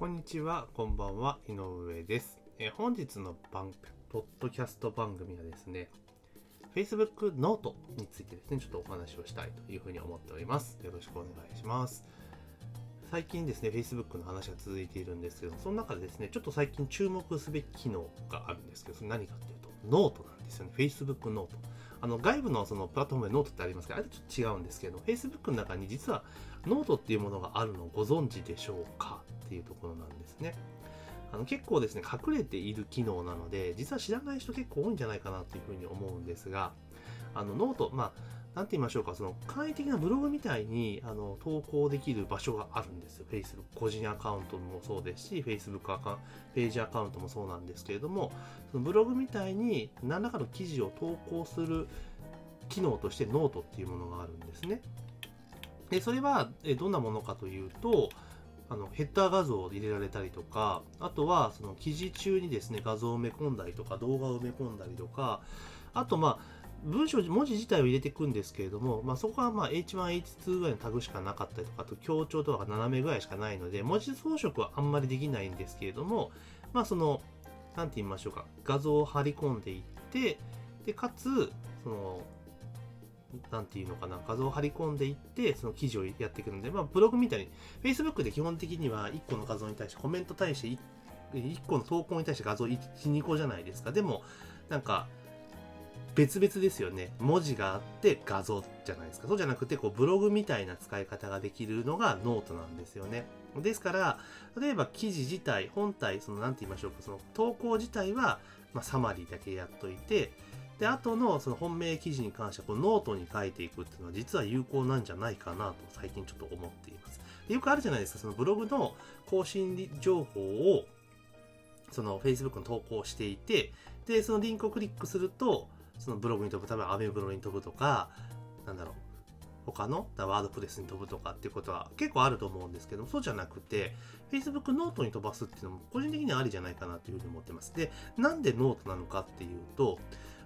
こんにちは、こんばんは、井上です。え本日の番、ポッドキャスト番組はですね、Facebook ノートについてですね、ちょっとお話をしたいというふうに思っております。よろしくお願いします。最近ですね、Facebook の話が続いているんですけど、その中でですね、ちょっと最近注目すべき機能があるんですけど、それ何かっていうと、ノートなんですよね。Facebook ノート。あの、外部のそのプラットフォームでノートってありますけど、あれとちょっと違うんですけど、Facebook の中に実はノートっていうものがあるのをご存知でしょうか？っていうところなんですね。あの結構ですね、隠れている機能なので、実は知らない人結構多いんじゃないかなっていうふうに思うんですが、あのノート、まあ、なんて言いましょうか、その簡易的なブログみたいにあの投稿できる場所があるんですよ。Facebook 個人アカウントもそうですし、Facebook アカ、ページアカウントもそうなんですけれども、そのブログみたいに何らかの記事を投稿する機能としてノートっていうものがあるんですね。で、それはどんなものかというと、あのヘッダー画像を入れられたりとか、あとはその記事中にですね、画像を埋め込んだりとか、動画を埋め込んだりとか、あとまあ、文章、文字自体を入れていくんですけれども、まあ、そこはまあ H1、H2 ぐらいのタグしかなかったりとか、あと強調とかが斜めぐらいしかないので、文字装飾はあんまりできないんですけれども、まあその、なんて言いましょうか、画像を貼り込んでいって、で、かつ、その、なんていうのかな、画像を貼り込んでいって、その記事をやっていくので、まあ、ブログみたいに、Facebook で基本的には1個の画像に対して、コメント対して1、1個の投稿に対して画像1、2個じゃないですか。でも、なんか、別々ですよね。文字があって画像じゃないですか。そうじゃなくて、こう、ブログみたいな使い方ができるのがノートなんですよね。ですから、例えば記事自体、本体、その、なんて言いましょうか、その、投稿自体は、まあ、サマリーだけやっといて、で、後のその本命記事に関しては、このノートに書いていくっていうのは実は有効なんじゃないかなと最近ちょっと思っています。でよくあるじゃないですか、そのブログの更新情報を、その Facebook に投稿していて、で、そのリンクをクリックすると、そのブログに飛ぶ、多分アメブロに飛ぶとか、なんだろう、他のワードプレスに飛ぶとかっていうことは結構あると思うんですけども、そうじゃなくて、Facebook ノートに飛ばすっていうのも個人的にはありじゃないかなというふうに思ってます。で、なんでノートなのかっていうと、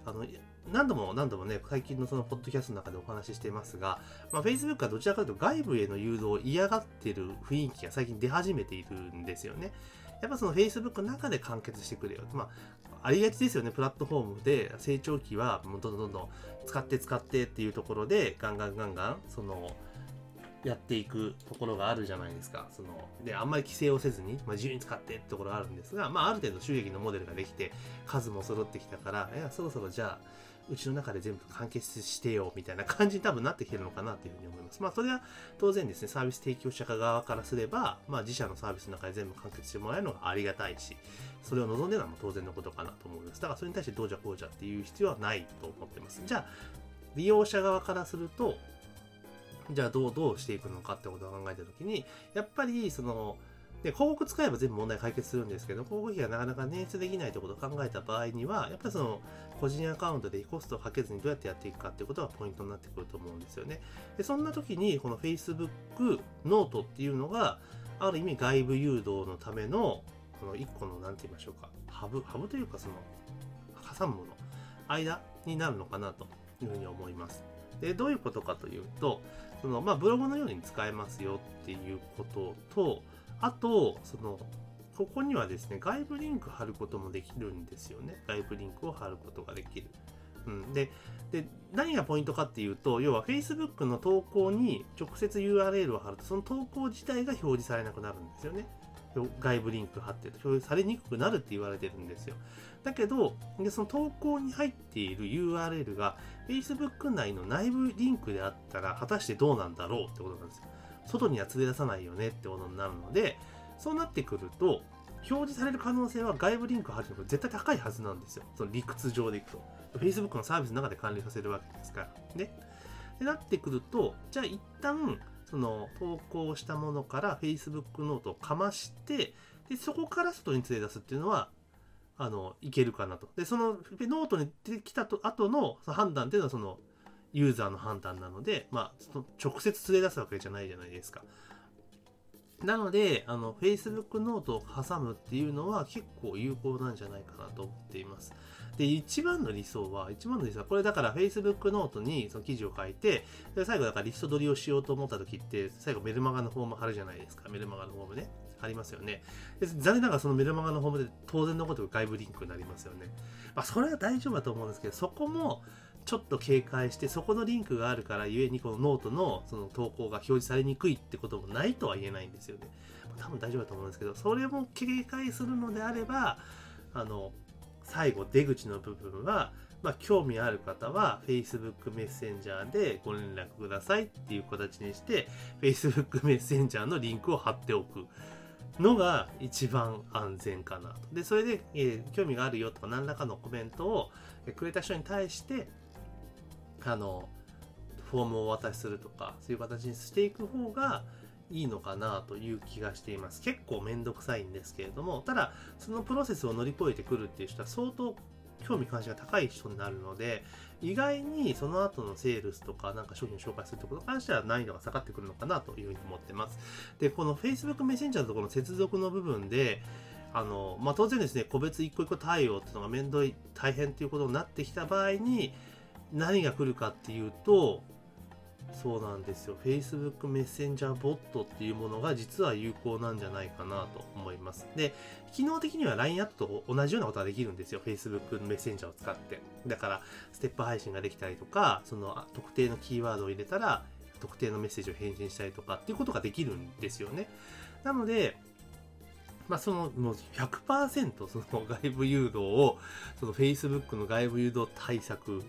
あの、何度も何度もね、最近のそのポッドキャストの中でお話ししていますが、まあ、Facebook はどちらかというと外部への誘導を嫌がってる雰囲気が最近出始めているんですよね。やっぱその Facebook の中で完結してくれよ。まあ、ありがちですよね。プラットフォームで成長期はもうどんどんどんどん使って使ってっていうところでガンガンガンガンそのやっていくところがあるじゃないですか。そので、あんまり規制をせずに、まあ、自由に使ってってところがあるんですが、まあ、ある程度収益のモデルができて、数も揃ってきたから、いや、そろそろじゃあ、うちの中で全部完結してよ、みたいな感じに多分なってきてるのかなというふうに思います。まあ、それは当然ですね、サービス提供者側からすれば、まあ、自社のサービスの中で全部完結してもらえるのがありがたいし、それを望んでるのは当然のことかなと思います。だからそれに対してどうじゃこうじゃっていう必要はないと思ってます。じゃあ、利用者側からすると、じゃあどう、どうしていくのかってことを考えたときに、やっぱり、その、で、広告使えば全部問題解決するんですけど、広告費がなかなか捻出できないということを考えた場合には、やっぱりその、個人アカウントでコストをかけずにどうやってやっていくかっていうことがポイントになってくると思うんですよね。で、そんな時に、この Facebook ノートっていうのが、ある意味外部誘導のための、この一個の、なんて言いましょうか、ハブ、ハブというかその、挟むもの、間になるのかなというふうに思います。で、どういうことかというと、その、まあ、ブログのように使えますよっていうことと、あと、その、ここにはですね、外部リンク貼ることもできるんですよね。外部リンクを貼ることができる。うん、でで、何がポイントかっていうと、要は Facebook の投稿に直接 URL を貼ると、その投稿自体が表示されなくなるんですよね。外部リンク貼ってると表示されにくくなるって言われてるんですよ。だけど、でその投稿に入っている URL が Facebook 内の内部リンクであったら果たしてどうなんだろうってことなんですよ。外には連れ出さないよねってことになるので、そうなってくると、表示される可能性は外部リンク貼るのが絶対高いはずなんですよ。その理屈上でいくと。Facebook のサービスの中で管理させるわけですから。ね。でなってくると、じゃあ一旦、その投稿したものから Facebook ノートをかまして、で、そこから外に連れ出すっていうのは、あの、いけるかなと。で、そのノートに出てきたと後の判断っていうのはそのユーザーの判断なので、まあ、その直接連れ出すわけじゃないじゃないですか。なので、あの、Facebook ノートを挟むっていうのは結構有効なんじゃないかなと思っています。で、一番の理想は、一番の理想は、これだから Facebook ノートにその記事を書いて、で最後だからリスト取りをしようと思った時って、最後メルマガのフォーム貼るじゃないですか。メルマガのフォームね。ありますよね。で残念ながらそのメルマガのフォームで当然のこと外部リンクになりますよね。まあ、それは大丈夫だと思うんですけど、そこもちょっと警戒して、そこのリンクがあるからゆえにこのノートのその投稿が表示されにくいってこともないとは言えないんですよね。多分大丈夫だと思うんですけど、それも警戒するのであれば、あの、最後出口の部分は、まあ、興味ある方は Facebook メッセンジャーでご連絡くださいっていう形にして Facebook メッセンジャーのリンクを貼っておくのが一番安全かなと。で、それで、えー、興味があるよとか何らかのコメントをくれた人に対してあのフォームをお渡しするとかそういう形にしていく方がいいのかなという気がしています。結構めんどくさいんですけれども、ただ、そのプロセスを乗り越えてくるっていう人は相当興味関心が高い人になるので、意外にその後のセールスとかなんか商品を紹介するってことに関しては難易度が下がってくるのかなというふうに思ってます。で、この Facebook メッセンジャーのところの接続の部分で、あの、まあ、当然ですね、個別一個一個対応っていうのが面倒い、大変っていうことになってきた場合に、何が来るかっていうと、そうなんですよ。Facebook メッセンジャーボットっていうものが実は有効なんじゃないかなと思います。で、機能的には LINE アットと同じようなことができるんですよ。Facebook メッセンジャーを使って。だから、ステップ配信ができたりとか、その特定のキーワードを入れたら、特定のメッセージを返信したりとかっていうことができるんですよね。なので、まあ、その、もう100%その外部誘導を、その Facebook の外部誘導対策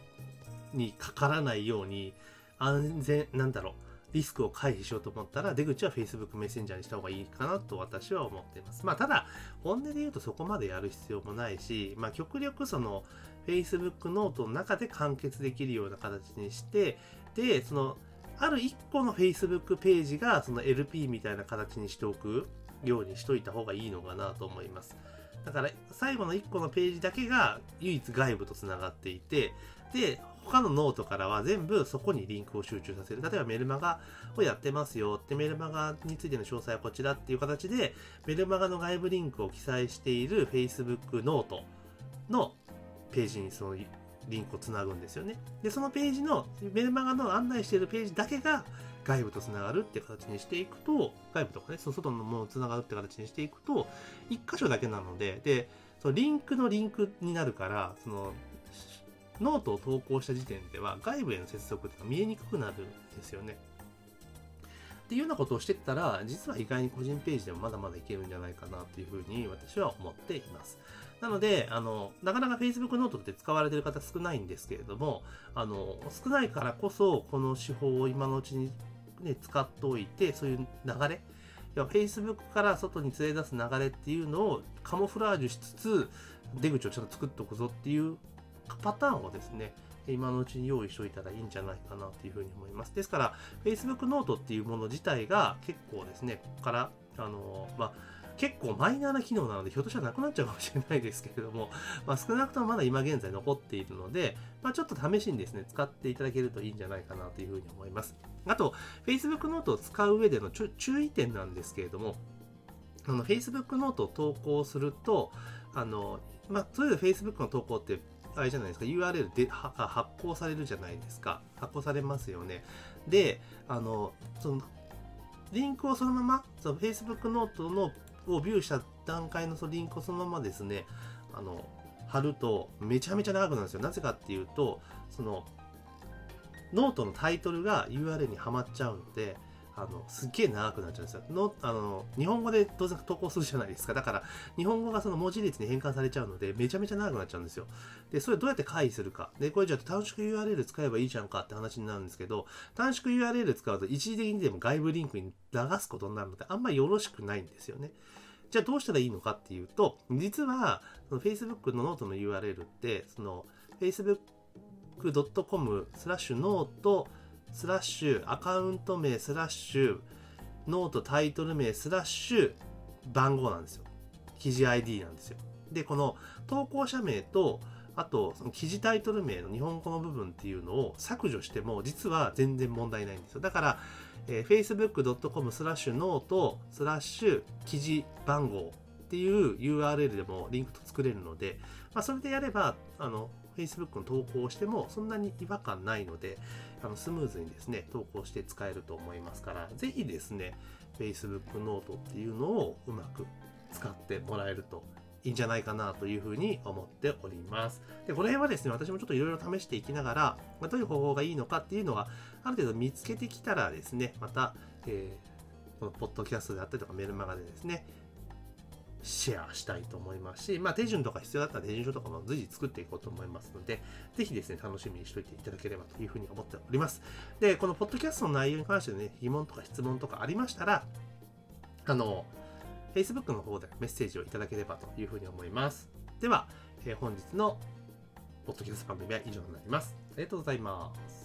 にかからないように、安全、なんだろう、リスクを回避しようと思ったら、出口は Facebook メッセンジャーにした方がいいかなと私は思っています。まあ、ただ、本音で言うとそこまでやる必要もないし、まあ、極力その、Facebook ノートの中で完結できるような形にして、で、その、ある1個の Facebook ページが、その LP みたいな形にしておくようにしといた方がいいのかなと思います。だから、最後の1個のページだけが唯一外部と繋がっていて、で、他のノートからは全部そこにリンクを集中させる。例えばメルマガをやってますよってメルマガについての詳細はこちらっていう形でメルマガの外部リンクを記載している Facebook ノートのページにそのリンクをつなぐんですよね。で、そのページのメルマガの案内しているページだけが外部とつながるって形にしていくと、外部とかね、その外のものをつながるって形にしていくと、一箇所だけなので、で、そのリンクのリンクになるから、そのノートを投稿した時点では外部への接続って見えにくくなるんですよね。っていうようなことをしてったら、実は意外に個人ページでもまだまだいけるんじゃないかなっていうふうに私は思っています。なので、あの、なかなか Facebook ノートって使われてる方少ないんですけれども、あの、少ないからこそ、この手法を今のうちにね、使っておいて、そういう流れ、いや Facebook から外に連れ出す流れっていうのをカモフラージュしつつ、出口をちゃんと作っておくぞっていうパターンをですね、今のうちに用意しておいたらいいんじゃないかなというふうに思います。ですから、Facebook ノートっていうもの自体が結構ですね、ここから、あの、まあ、結構マイナーな機能なので、ひょっとしたらなくなっちゃうかもしれないですけれども、まあ、少なくともまだ今現在残っているので、まあ、ちょっと試しにですね、使っていただけるといいんじゃないかなというふうに思います。あと、Facebook ノートを使う上での注意点なんですけれども、あの、Facebook ノートを投稿すると、あの、まあ、それぞれ Facebook の投稿ってあれじゃないですか、URL で発行されるじゃないですか。発行されますよね。で、あの、その、リンクをそのまま、その Facebook ノートのをビューした段階のそのリンクをそのままですね、あの、貼るとめちゃめちゃ長くなるんですよ。なぜかっていうと、その、ノートのタイトルが URL にはまっちゃうので、あの、すっげえ長くなっちゃうんですよ。の、あの、日本語で当然投稿するじゃないですか。だから、日本語がその文字列に変換されちゃうので、めちゃめちゃ長くなっちゃうんですよ。で、それどうやって回避するか。で、これじゃあ短縮 URL 使えばいいじゃんかって話になるんですけど、短縮 URL 使うと一時的にでも外部リンクに流すことになるので、あんまりよろしくないんですよね。じゃあどうしたらいいのかっていうと、実は、の Facebook のノートの URL って、その facebook.com スラッシュノートスラッシュ、アカウント名、スラッシュ、ノートタイトル名、スラッシュ、番号なんですよ。記事 ID なんですよ。で、この投稿者名と、あと、その記事タイトル名の日本語の部分っていうのを削除しても、実は全然問題ないんですよ。だから、えー、facebook.com スラッシュノートスラッシュ記事番号っていう URL でもリンクを作れるので、まあ、それでやれば、あの、Facebook の投稿をしてもそんなに違和感ないので、あのスムーズにですね、投稿して使えると思いますから、ぜひですね、Facebook ノートっていうのをうまく使ってもらえるといいんじゃないかなというふうに思っております。で、この辺はですね、私もちょっといろいろ試していきながら、ま、どういう方法がいいのかっていうのは、ある程度見つけてきたらですね、また、えー、このポッドキャストであったりとかメルマガでですね、シェアしたいと思いますし、まあ、手順とか必要だったら手順書とかも随時作っていこうと思いますので、ぜひですね、楽しみにしておいていただければというふうに思っております。で、このポッドキャストの内容に関してね、疑問とか質問とかありましたら、あの、Facebook の方でメッセージをいただければというふうに思います。では、えー本日のポッドキャスト番組は以上になります。ありがとうございます。